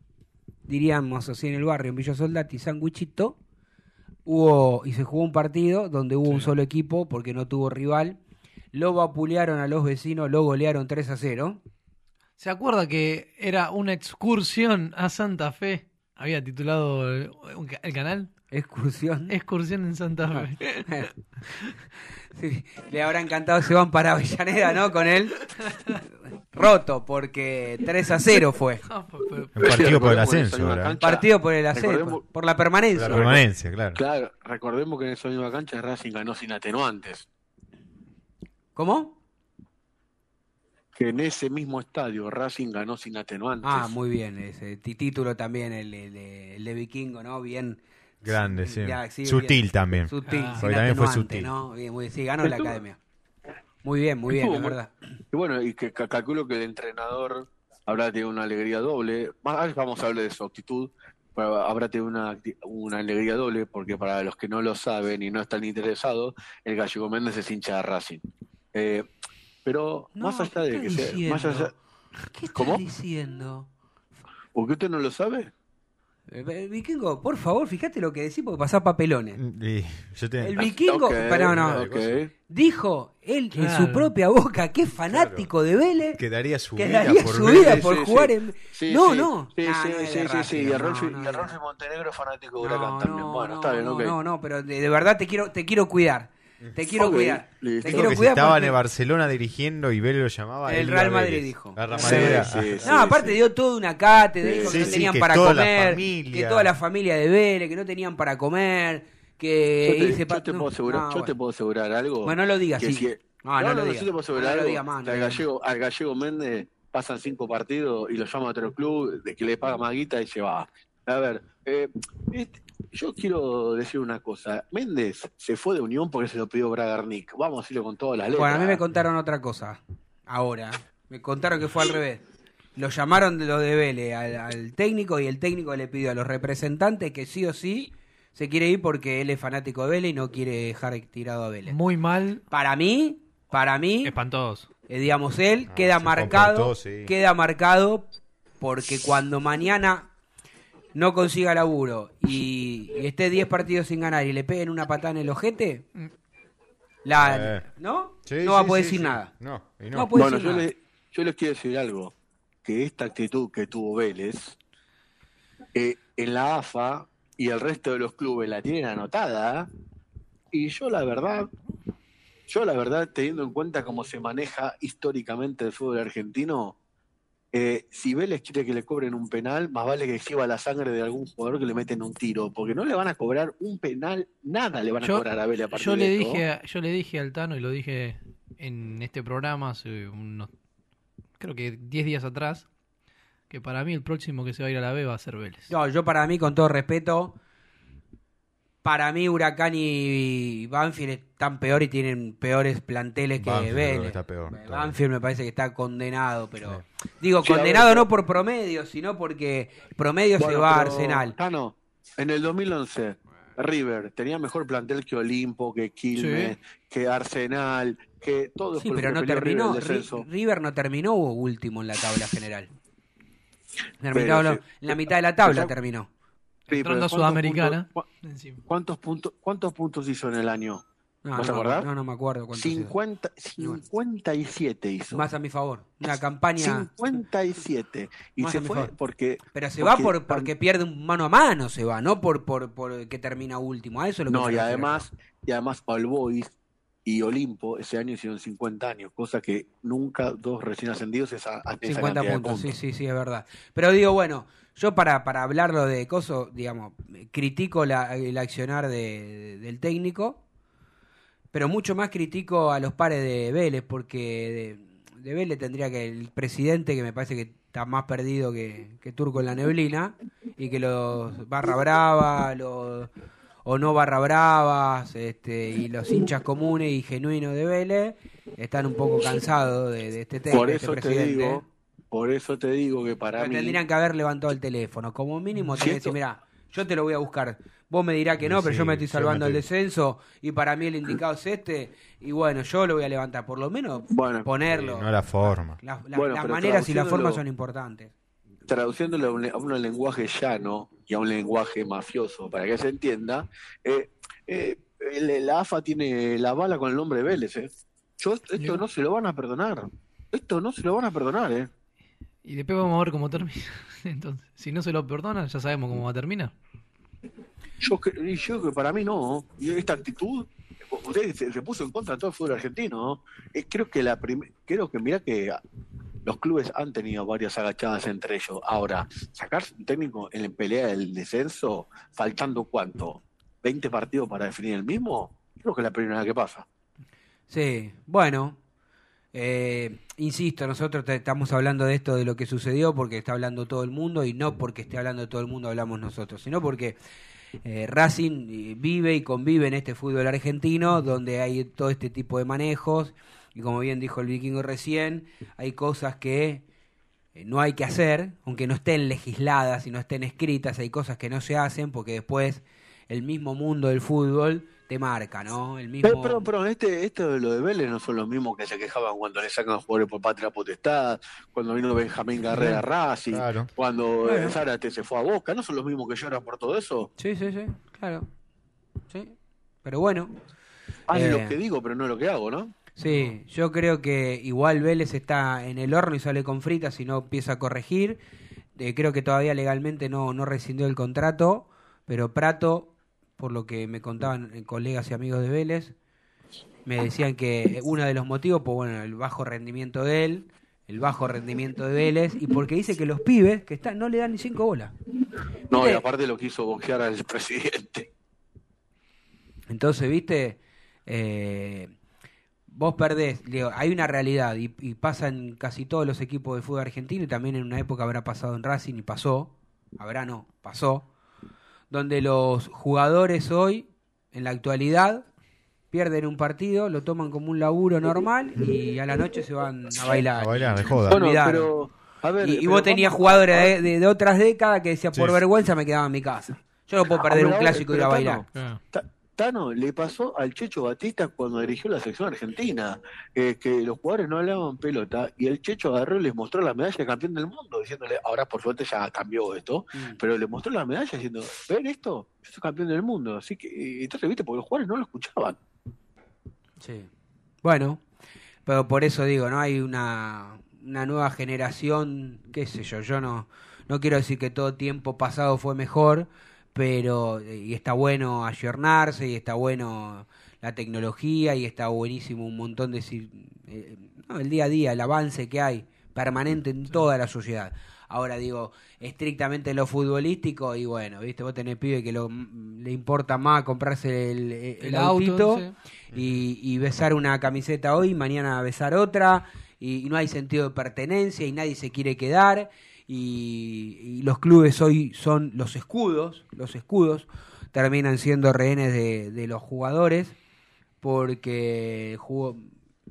diríamos así en el barrio, en Villa Soldati, sandwichito, hubo y se jugó un partido donde hubo un solo equipo porque no tuvo rival. Lo vapulearon a los vecinos, lo golearon 3 a 0. ¿Se acuerda que era una excursión a Santa Fe? Había titulado el, el canal. Excursión. Excursión en Santa Fe. Sí, le habrá encantado se van para Avellaneda, ¿no? Con él roto porque 3 a 0 fue. Un partido por el ascenso, ¿verdad? Partido por el ascenso, por la permanencia. La permanencia, claro. Claro, recordemos que en esa misma cancha Racing ganó sin atenuantes. ¿Cómo? Que en ese mismo estadio Racing ganó sin atenuantes. Ah, muy bien, ese título también, el, el- el de Vikingo, ¿no? Bien. Grande, sí. Ya, sí, Sutil bien. también. Sutil, Ah. sin también fue atenuante, sutil. ¿no? Bien, muy, sí, ganó la academia. Muy bien, muy bien, la verdad. Y bueno, y que ca- calculo que el entrenador habrá tenido una alegría doble. Más vamos a hablar de su actitud, pero habrá tenido una, una alegría doble, porque para los que no lo saben y no están interesados, el Gallego Méndez es hincha de Racing. Eh, pero No, más allá ¿qué de que está sea. Más diciendo? allá, ¿Qué estás ¿Cómo? diciendo? ¿Por qué usted no lo sabe? Eh, eh, Vikingo, por favor, fíjate lo que decís porque pasás papelones. Y yo te- El vikingo, Ok, pero no, ok. dijo él en Claro. su propia boca que es fanático de Vélez, que daría su que vida daría por su vida Sí, por sí, jugar sí. en... Sí, no, sí. no. Sí, sí, sí, sí, sí. Y el Rolfi, el Rolfi Montenegro es fanático de no, Huracán también. no, Bueno, no, está bien, no, ok. no, no, pero de, de verdad te quiero, te quiero cuidar. Te quiero Ok, cuidar. Te Dijo quiero que si cuidar estaban porque- en Barcelona dirigiendo y Vélez lo llamaba. El Real Madrid Vélez. dijo. La Real Sí, Madrid era- sí, sí. No, aparte dio toda una cátedra, Sí, dijo que sí, no sí, tenían que para comer, que toda la familia de Vélez, que no tenían para comer, que Yo te, hice yo te no, puedo asegurar, no, yo bueno. te puedo asegurar algo. Bueno, no lo digas, que sí. si- No, no lo digas. yo te puedo asegurar No algo. más, no al, gallego, al gallego Méndez pasan cinco partidos y lo llama a otro club de que le paga más guita y se va. A ver, eh, este- yo quiero decir una cosa. Méndez se fue de Unión porque se lo pidió Bragarnik. Vamos a decirlo con todas las letras. Bueno, a mí me contaron otra cosa. Ahora. Me contaron que fue al revés. Lo llamaron de lo de Vélez al, al técnico y el técnico le pidió a los representantes que sí o sí se quiere ir porque él es fanático de Vélez y no quiere dejar tirado a Vélez. Muy mal. Para mí, para mí, Espantosos. eh, digamos él, Ah, queda marcado, comportó, sí. queda marcado porque cuando mañana no consiga laburo y, y esté 10 partidos sin ganar y le peguen una patada en el ojete, la, Eh. ¿no? Sí, no va a poder decir nada. No, y No no. puede Bueno, decir yo, nada. le- yo les quiero decir algo. Que esta actitud que tuvo Vélez, eh, en la AFA y el resto de los clubes la tienen anotada. Y yo la verdad, yo la verdad, teniendo en cuenta cómo se maneja históricamente el fútbol argentino, eh, si Vélez quiere que le cobren un penal, más vale que exhiba la sangre de algún jugador que le meten un tiro, porque no le van a cobrar un penal, nada le van a cobrar a Vélez a partir Yo le de dije, yo le dije al Tano y lo dije en este programa hace unos, creo que 10 días atrás, que para mí el próximo que se va a ir a la B va a ser Vélez. No, yo para mí, con todo respeto, para mí Huracán y Banfield están peor y tienen peores planteles que Banfield que está peor. Banfield me parece que está condenado, pero... Digo, Sí, a ver, condenado no por promedio, sino porque promedio se va a Arsenal. Tano, en el 2011, River tenía mejor plantel que Olimpo, que Quilmes, que Arsenal, que todo Sí, pero no River terminó. River no terminó último en la tabla general. Terminó Pero lo- sí. en la mitad de la tabla Pero- terminó. Sí, Entrando a Sudamericana. ¿cuántos puntos, ¿cuántos, puntos, ¿Cuántos puntos hizo en el año? No, ¿Vas no, a acordar? No, no me acuerdo cuánto 50, 57 hizo. Más a mi favor. Una campaña... 57. Y Más se a fue favor. porque... Pero se va porque por, porque pierde un mano a mano, se va, no por, por, por que termina último. A eso es lo que No, y además, y además All Boys y Olimpo ese año hicieron 50 años, cosa que nunca dos recién ascendidos esa, esa 50 cantidad de puntos, sí, sí, sí, es verdad. Pero digo, bueno, yo para, para hablarlo de Coso, digamos, critico la, el accionar de- del técnico, pero mucho más critico a los pares de Vélez, porque de, de Vélez tendría que el presidente, que me parece que está más perdido que, que Turco en la neblina, y que los barra brava, los o no barra bravas, este, y los hinchas comunes y genuinos de Vélez están un poco cansados de, de este técnico, Por este eso te presidente. digo, por eso te digo que para Pero mí tendrían que haber levantado el teléfono. Como mínimo, Si tenés que esto- decir, mira, yo te lo voy a buscar. Vos me dirás que no, pero Sí, yo me estoy salvando me el descenso y para mí el indicado es este. Y bueno, yo lo voy a levantar. Por lo menos Bueno, ponerlo. Sí, no la forma. La- la- Bueno, las maneras y las formas son importantes. traduciéndolo a un, a un lenguaje llano y a un lenguaje mafioso, para que se entienda, eh, eh, el- la AFA tiene la bala con el nombre de Vélez. eh. Yo, esto no se lo van a perdonar. Esto no se lo van a perdonar, ¿eh? Y después vamos a ver cómo termina. Entonces, si no se lo perdonan, ya sabemos cómo va a terminar. Yo, yo que para mí no. Y esta actitud, usted se, se puso en contra de todo el fútbol argentino. ¿no? Eh, creo que la creo que mira que los clubes han tenido varias agachadas entre ellos. Ahora, sacarse un técnico en la pelea del descenso, faltando cuánto, 20 partidos para definir el mismo, creo que es la primera vez que pasa. Sí, bueno. Eh, insisto, nosotros estamos hablando de esto, de lo que sucedió, porque está hablando todo el mundo y no porque esté hablando todo el mundo hablamos nosotros, sino porque eh, Racing eh, vive y convive en este fútbol argentino donde hay todo este tipo de manejos y como bien dijo el vikingo recién, hay cosas que eh, no hay que hacer, aunque no estén legisladas y no estén escritas, hay cosas que no se hacen porque después el mismo mundo del fútbol te marca, ¿no? El mismo... Pero, pero, pero este, esto de lo de Vélez no son los mismos que se quejaban cuando le sacan jugadores por patria potestad, cuando vino Benjamín Garrea a Racing, Claro. cuando Bueno. Zárate se fue a Boca, ¿no son los mismos que lloran por todo eso? Sí, sí, sí, claro. Sí. Pero bueno, Haz Eh. lo que digo, pero no lo que hago, ¿no? sí, yo creo que igual Vélez está en el horno y sale con fritas y no empieza a corregir. Eh, creo que todavía legalmente no, no rescindió el contrato, pero Prato, por lo que me contaban eh, colegas y amigos de Vélez, me decían que uno de los motivos, pues bueno, el bajo rendimiento de él, el bajo rendimiento de Vélez, y porque dice que los pibes que están no le dan ni cinco bolas. No, y aparte lo quiso boxear al presidente. Entonces, viste, Eh, vos perdés, digo, hay una realidad y, y pasa en casi todos los equipos de fútbol argentino y también en una época habrá pasado en Racing y pasó, habrá no, pasó, donde los jugadores hoy, en la actualidad, pierden un partido, lo toman como un laburo normal y a la noche se van a bailar. A bailar, de joda. Bueno, pero. A ver, y, vos tenías jugadores de, de- de otras décadas que decían, por Sí. vergüenza me quedaba en mi casa. Yo no puedo perder Pero un clásico y ir a bailar. Tano, le pasó al Checho Batista cuando dirigió la sección argentina, eh, que los jugadores no hablaban pelota y el Checho agarró y les mostró la medalla de campeón del mundo, diciéndole, ahora por suerte ya cambió esto, Mm. pero le mostró la medalla diciendo, ven esto, yo soy campeón del mundo, así que, y entonces, viste, porque los jugadores no lo escuchaban. Sí. Bueno, pero por eso digo, ¿no? Hay una, una nueva generación, qué sé yo, yo no, no quiero decir que todo tiempo pasado fue mejor, pero y está bueno ayornarse y está bueno la tecnología y está buenísimo un montón de... eh, no, el día a día, el avance que hay permanente en toda la sociedad. Ahora digo, estrictamente en lo futbolístico, y bueno, viste, vos tenés pibe que lo, le importa más comprarse el, el, El auto, autito sí. y, y besar una camiseta hoy, mañana besar otra, y, y no hay sentido de pertenencia y nadie se quiere quedar, y, los clubes hoy son los escudos, los escudos terminan siendo rehenes de, los jugadores, porque jugó,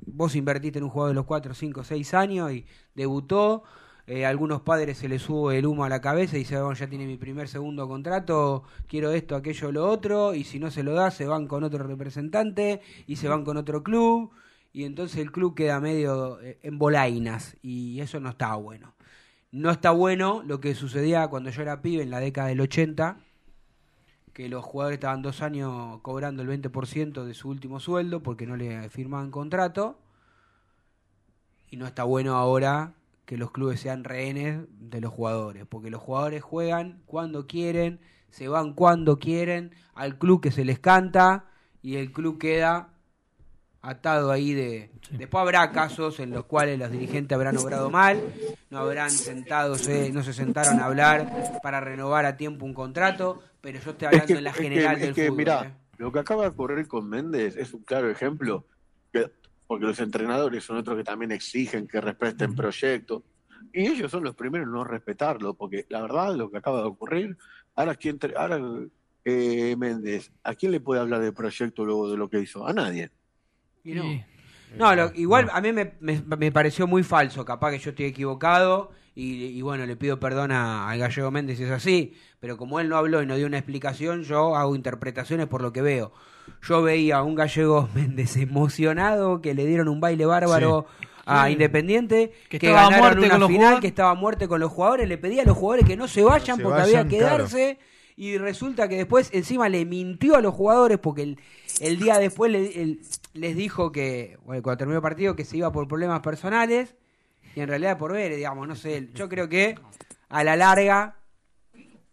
vos invertiste en un jugador de los 4, 5, 6 años y debutó. eh, a algunos padres se les sube el humo a la cabeza y dicen, bueno, ya tiene mi primer, segundo contrato, quiero esto, aquello, lo otro, y si no se lo da, se van con otro representante y se van con otro club, y entonces el club queda medio eh, en bolainas, y eso no está bueno. No está bueno lo que sucedía cuando yo era pibe en la década del 80, que los jugadores estaban dos años cobrando el 20% de su último sueldo porque no le firmaban contrato. Y no está bueno ahora que los clubes sean rehenes de los jugadores, porque los jugadores juegan cuando quieren, se van cuando quieren, al club que se les canta y el club queda atado ahí de... Después habrá casos en los cuales los dirigentes habrán obrado mal, no habrán sentado, se- no se sentaron a hablar para renovar a tiempo un contrato, pero yo estoy hablando en la es que- general es del que, fútbol. mirá, ¿eh? lo que acaba de ocurrir con Méndez es un claro ejemplo, que- porque los entrenadores son otros que también exigen que respeten proyectos, y ellos son los primeros en no respetarlo, porque la verdad lo que acaba de ocurrir, ahora quién ahora eh, Méndez, ¿a quién le puede hablar de proyecto luego de lo que hizo? A nadie. Y no. No, lo- igual a mí me, me- me pareció muy falso, capaz que yo estoy equivocado y, y bueno, le pido perdón a- al gallego Méndez si es así, pero como él no habló y no dio una explicación, yo hago interpretaciones por lo que veo. Yo veía a un gallego Méndez emocionado que le dieron un baile bárbaro a Sí. Independiente, Que que, ganaron muerte una con los final, jugadores. que estaba a muerte con los jugadores, le pedía a los jugadores que no se vayan Se porque vayan, había que claro. Y resulta que después encima le mintió a los jugadores porque el, el día después le- el- les dijo que, bueno, cuando terminó el partido, que se iba por problemas personales y en realidad por ver, digamos, no sé, yo creo que a la larga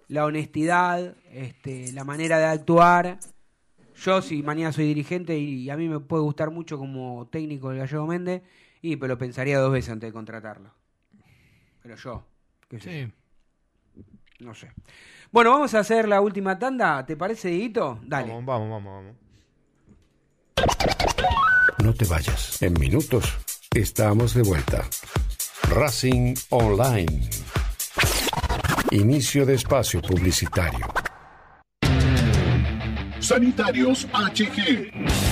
la honestidad, este, la manera de actuar, yo si mañana soy dirigente y, a mí me puede gustar mucho como técnico el Gallego Méndez, y pero lo pensaría dos veces antes de contratarlo. Pero yo, qué sé. Sí. No sé. Bueno, vamos a hacer la última tanda. ¿Te parece, Dieguito? Dale. Vamos, vamos, vamos, vamos. No te vayas. En minutos estamos de vuelta. Racing Online. Inicio de espacio publicitario. Sanitarios HG.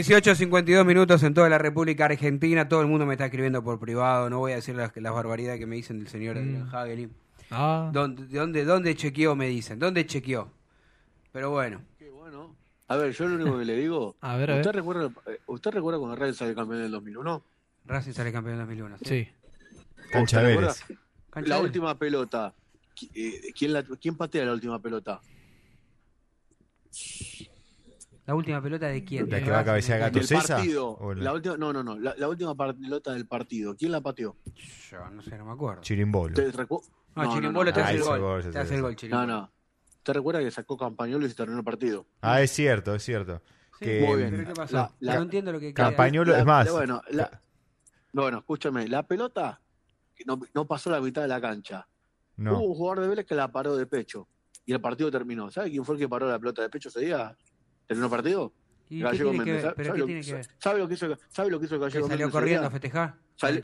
18.52 minutos en toda la República Argentina. Todo el mundo me está escribiendo por privado. No voy a decir las, las barbaridades que me dicen del señor Adrián Hagel. Ah. ¿Dónde, dónde, ¿Dónde chequeó? Me dicen. ¿Dónde chequeó? Pero bueno. A ver, yo lo único que le digo. A ver, a ¿usted, ver. Recuerda, eh, ¿Usted recuerda cuando Racing salió campeón en el 2001? Racing sale campeón en 2001. Sí. Cancha ¿Usted Vélez. Cancha La Vélez. última pelota. eh, ¿Quién, la, ¿Quién patea la última pelota? ¿La última pelota de quién? La que va a cabecear de- Gato César. partido. ¿O la- La última, no, no, no. La, la última pelota del partido. ¿Quién la pateó? Yo no sé, no me acuerdo. Chirimbolo. ¿Te recu- No, Chirimbolo te Ah, hace el hizo gol. gol, Te hace el gol, No, Chirimbolo. no. ¿Te recuerda que sacó Campañolo y se terminó el partido? Ah, es cierto, es cierto. que, Muy bien. ¿Pero qué pasó? La- la- no entiendo lo que Campañolo, es más. la- bueno, la- bueno, escúchame. La pelota no, no pasó la mitad de la cancha. No. Hubo un jugador de Vélez que la paró de pecho. Y el partido terminó. ¿Sabe quién fue el que paró la pelota de pecho ese día? ¿Terminó el partido? ¿Y qué Gallego tiene que Méndez. ver? ¿Pero ¿Sabe qué lo- que ver? ¿Sabe lo que hizo, sabe lo que hizo ¿Que Gallego salió Méndez corriendo a festejar? Sal-.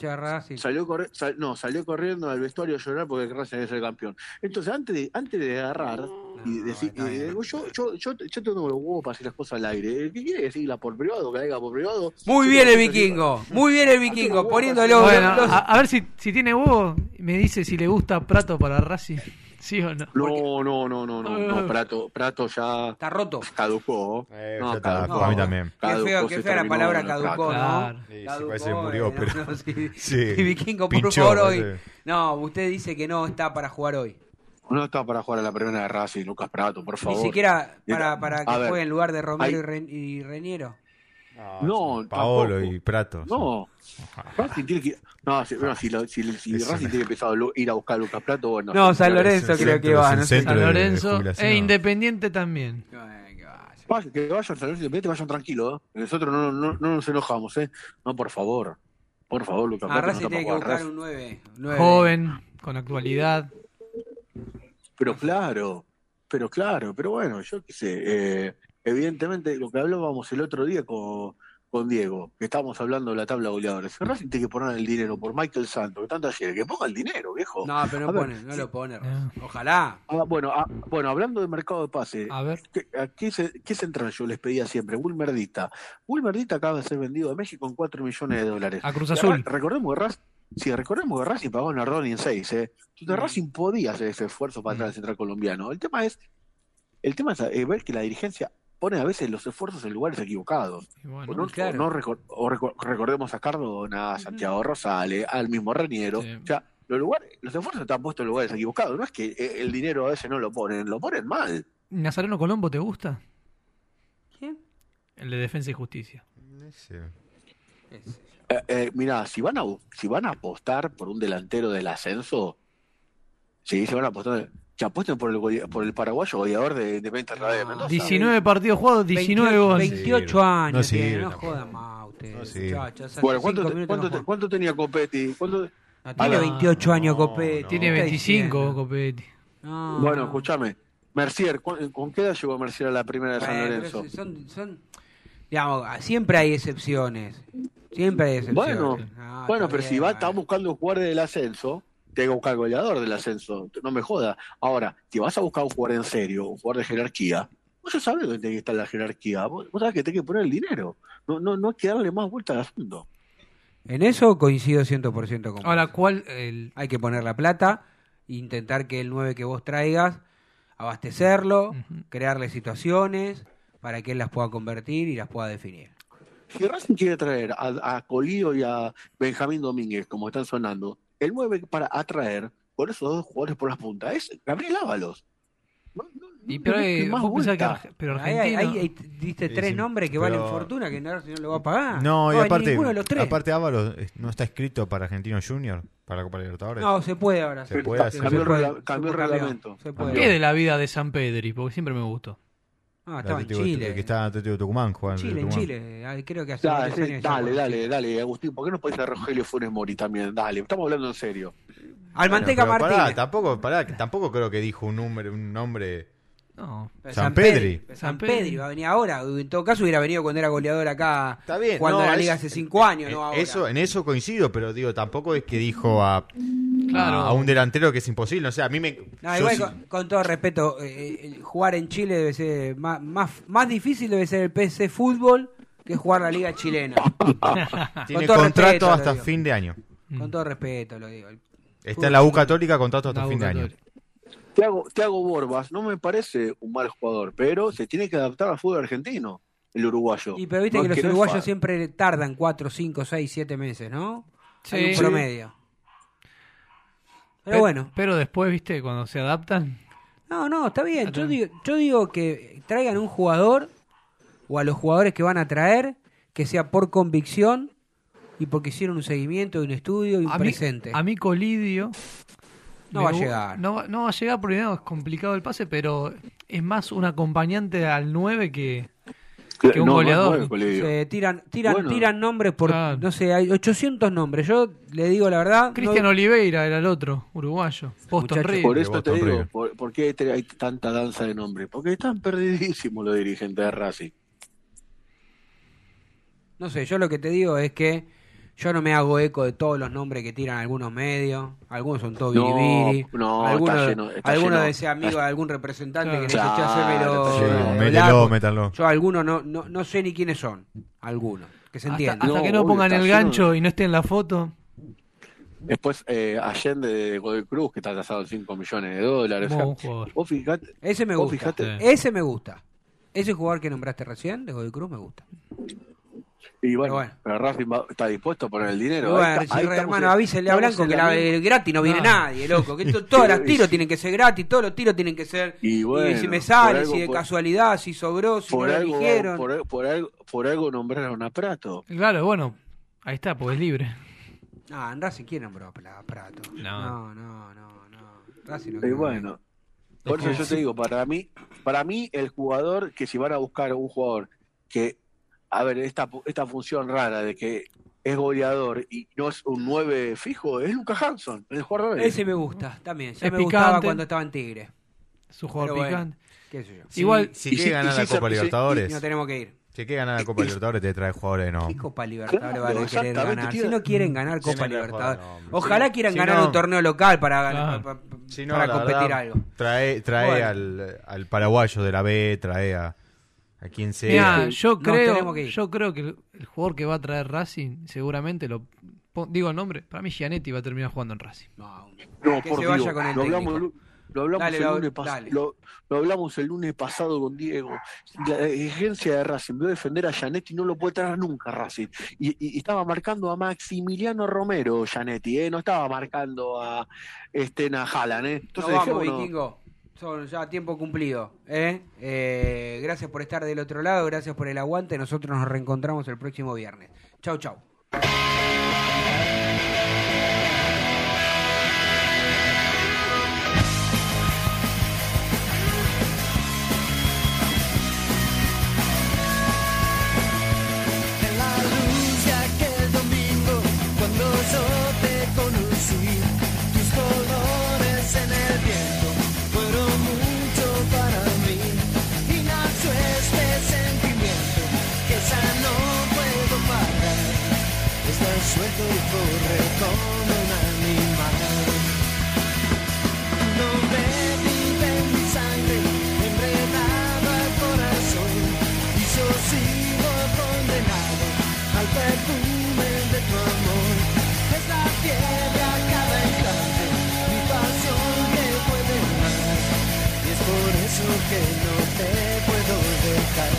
Salió corre- sal- no, salió corriendo al vestuario a llorar porque Racing sido el campeón. Entonces, antes de, antes de agarrar y decir, y- bien. yo, yo, yo, yo tengo los huevos para decir las cosas al aire. ¿Qué quiere decirla por privado? Que la diga por privado. Muy bien el vikingo. Muy bien el vikingo. Poniéndolo. Bueno, los- a, a ver si, si tiene huevo, me dice si le gusta Prato para Racing. ¿Sí o no? No, no, no, no, no, no, Prato, Prato ya Está roto. caducó. Eh, No, ya está, caducó. a mí también. Qué feo, qué se fea la palabra no, caducó. ¿no? Sí, sí, Caducó, parece que murió, eh, pero- no, sí. Sí. Y vikingo, por Pinchó, favor, hoy. No, usted dice que no está para jugar hoy. No está para jugar a la primera de Racing, Lucas Prato, por favor. Ni siquiera para, para que ver, juegue en lugar de Romero hay- y, Ren- Reñero. No, Paolo tampoco. y Prato. No, Racing tiene que. No, si, no, si, lo- si, si Racing una- tiene que empezar a ir a buscar a Lucas Prato, bueno. No, San Lorenzo creo que va. No sé. centro. San Lorenzo e Independiente también. Que vayan San Lorenzo Independiente, vayan tranquilos. ¿eh? Nosotros no, no, no nos enojamos, ¿eh? No, por favor. Por favor, Lucas A Prato. no Racing tiene que buscar un 9. Joven, con actualidad. Pero claro, pero claro, pero bueno, yo qué sé. eh, evidentemente, lo que hablábamos el otro día con, con Diego, que estábamos hablando de la tabla de goleadores. Si Racing tiene que poner el dinero por Michael Santos, que tanto ayer, que ponga el dinero, viejo. No, pero no ver, pone, no si- lo pone. Racing. Ojalá. Ah, bueno, ah, bueno, hablando de mercado de pase, A ver. ¿qué, a qué, ce- qué central yo les pedía siempre? Wilmer Dita. Wilmer Dita acaba de ser vendido a México en 4 millones de dólares. A Cruz Azul. ahora, Recordemos que Racing, sí, recordemos que Racing pagó a Nardoni en 6, ¿eh? Entonces Racing podía hacer ese esfuerzo para traer al central colombiano. El tema es, el tema es eh, ver que la dirigencia pone a veces los esfuerzos en lugares equivocados. Y bueno, O no- claro. o no recor- o recor- recordemos a Cardona, a Santiago Rosales, al mismo Reniero. Sí. O sea, los, lugares, los esfuerzos están puestos en lugares equivocados. No es que eh, el dinero a veces no lo ponen, lo ponen mal. ¿Nazareno Colombo te gusta? ¿Quién? El de Defensa y Justicia. Ese. Eh, eh, mirá, si van, a, si van a apostar por un delantero del ascenso, sí, se van a apostar. Que apuesten por el, por el paraguayo goleador de Independiente No, Radio de Mendoza. 19 partidos jugados, 19 28, goles. 28 años No sirve tiene, no tampoco. joda más usted. No Bueno, ¿cuánto, te- cuánto no te- cuánto tenía Copetti? ¿Cuánto- No, tiene Ah, 28 años Copetti. no. Tiene ¿qué está 25, diciendo? Copetti. No, Bueno, no. escúchame. Mercier, ¿cu- ¿con qué edad llegó Mercier a la primera de San Bueno, Lorenzo? son, son, digamos, siempre hay excepciones. Siempre hay excepciones. Bueno, No, bueno, pero si bien, va, bueno. está buscando un jugador del ascenso, te que buscar goleador del ascenso, no me joda. Ahora, si vas a buscar un jugador en serio, un jugador de jerarquía, vos ya sabés dónde tiene que estar la jerarquía. Vos, vos sabés que tenés que poner el dinero. No, no, no hay que darle más vuelta al asunto. En eso coincido 100% con vos. Ahora, ¿cuál? El... Hay que poner la plata, intentar que el 9 que vos traigas, abastecerlo, crearle situaciones para que él las pueda convertir y las pueda definir. Si Racing quiere traer a, a Colío y a Benjamín Domínguez, como están sonando, el 9 para atraer por esos dos jugadores por las puntas es Gabriel Ábalos. No, no, Y pero, eh, más que pero Ahí, Argentina... ahí- ahí diste Sí, tres sí, nombres que pero- valen fortuna que no, no lo va a pagar. No, y aparte, ninguno de los tres. aparte Ábalos eh, no está escrito para Argentino Junior, para la Copa Libertadores. No, se puede ahora. Se puede hacer. Cambió el puede, cambió reglamento. Se puede. ¿Qué de la vida de San Pedri? Porque siempre me gustó. El estaba en Chile. Que está Atlético de Tucumán jugando. Chile, en. Chile. Ay, Creo que hace Dale, dale, dale, dale, Agustín, ¿por qué no podés a Rogelio Funes Mori también? Dale, estamos hablando en serio. Al Manteca Martínez. Pará, tampoco, pará, que tampoco creo que dijo un nombre, un nombre. No. Pero San Pedri. San San Pedri va a venir ahora. En todo caso hubiera venido cuando era goleador acá. Está bien, Cuando no, la es- liga hace cinco años, en, no ahora. eso, en eso coincido, pero digo, tampoco es que dijo a, Claro. a, un delantero que es imposible. O sea, a mí me. No, yo igual sí- con, con todo respeto, eh, jugar en Chile debe ser más, más, más difícil debe ser el PC Fútbol que jugar la liga chilena. tiene todo contrato respeto, hasta fin de año. Con todo respeto lo digo. Está en la U Católica, contrato hasta fin de año. Católica. Tiago, Tiago Borbas no me parece un mal jugador, pero se tiene que adaptar al fútbol argentino, el uruguayo. Y pero viste No, que los uruguayos siempre tardan 4, 5, 6, 7 meses, ¿no? Hay un Sí. promedio. Pero Pe- bueno, Pero después, viste, cuando se adaptan. no, no, está bien. Yo digo, yo digo que traigan un jugador o a los jugadores que van a traer que sea por convicción y porque hicieron un seguimiento, un estudio y un A mí, presente. a mí Colidio. No me va a llegar. No, va- no va a llegar porque no, es complicado el pase, pero es más un acompañante al 9 que. Que un no, goleador. nueve, tiran, tiran, Bueno. tiran nombres por, no sé, hay 800 nombres. Yo le digo la verdad. Cristian no- Oliveira era el otro, uruguayo. Boston Muchacho, River. Por eso te digo, por, ¿por qué hay tanta danza de nombres? Porque están perdidísimos los dirigentes de Racing. No sé, yo lo que te digo es que yo no me hago eco de todos los nombres que tiran algunos medios. Algunos son todos No, biribiri. no, algunos, está lleno, está algunos lleno. de ese amigo de algún representante que le dice, "Che, Claro, eh, mételo, blanco". métanlo. Yo algunos no, no, no sé ni quiénes son. Algunos. Que se Hasta, entienda. hasta No, que no pongan el lleno gancho y no esté en la foto. Después eh, Allende de Godoy Cruz, que está tasado en 5 millones de dólares. O sea, vos fijate, Ese me vos gusta. fijate- Sí. Ese me gusta. Ese jugador que nombraste recién, de Godoy Cruz, me gusta. Y bueno, Pero pero, bueno. Racing va- está dispuesto a poner el dinero. Bueno, Ahí está- si ahí re- estamos hermano, en- avísele a Blanco que la gratis no viene No. nadie, loco. Que to- todas las tiros tienen que ser gratis, todos los tiros tienen que ser. Y bueno, si me sale, algo- si de por- casualidad, si sobró, si por no lo algo, eligieron. por, por algo, por algo nombraron a Prato. Claro, bueno, ahí está, porque es libre. Ah, en Racing, ¿quién nombró a Prato? No. no, no, no. no. Racing no Y bueno, por eso yo te digo, para mí, para mí el jugador que si van a buscar un jugador que, a ver, esta, esta función rara de que es goleador y no es un 9 fijo, es Lucas Hanson, el jugador de Ese me gusta, también. Ya Es me gustaba picante. cuando estaba en Tigre. Es un jugador Pero bueno. picante. ¿Qué sé yo? Si- Igual- si quiere sí- ganar la sí, Copa sí, sí, Libertadores, No tenemos que ir. Si que ganar la Copa Libertadores te trae jugadores de ¿Qué. Copa Libertadores Claro, van a querer exactamente, ganar? tío. Si no quieren ganar Copa Libertadores. no, Ojalá sí. quieran Si ganar no- un torneo local para, ganar, Si no, para competir verdad, algo. Trae, trae Bueno. al, al paraguayo de la B, trae a, a quien sea. Mirá, yo creo, que yo creo que el, el jugador que va a traer Racing, seguramente lo digo el nombre, para mí Gianetti va a terminar jugando en Racing. No, No, que por se Dios. vaya con el lo hablamos, técnico. lo hablamos Dale, el lunes pas- dale. lo, lo hablamos el lunes pasado con Diego. La exigencia de Racing, veo defender a Gianetti, no lo puede traer nunca Racing. Y, estaba marcando a Maximiliano Romero Gianetti, ¿eh? no estaba marcando a este a Haaland, ¿eh? Entonces vamos, dejémonos- Vikingo. Son ya tiempo cumplido. ¿eh? Eh, gracias por estar del otro lado, gracias por el aguante. Nosotros nos reencontramos el próximo viernes. Chau, chau. corre como un animal. No me vive mi sangre, enredado el corazón, y yo sigo condenado al perfume de tu amor. Es la piedra cada instante, mi pasión que puede más, y es por eso que no te puedo dejar.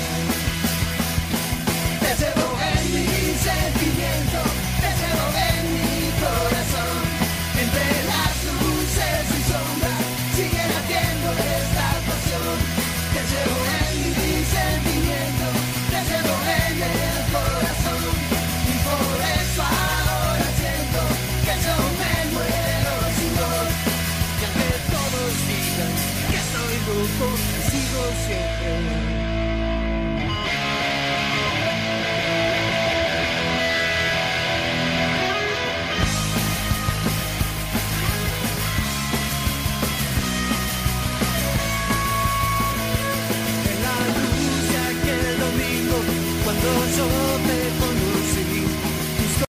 Te llevo en mi sentimiento.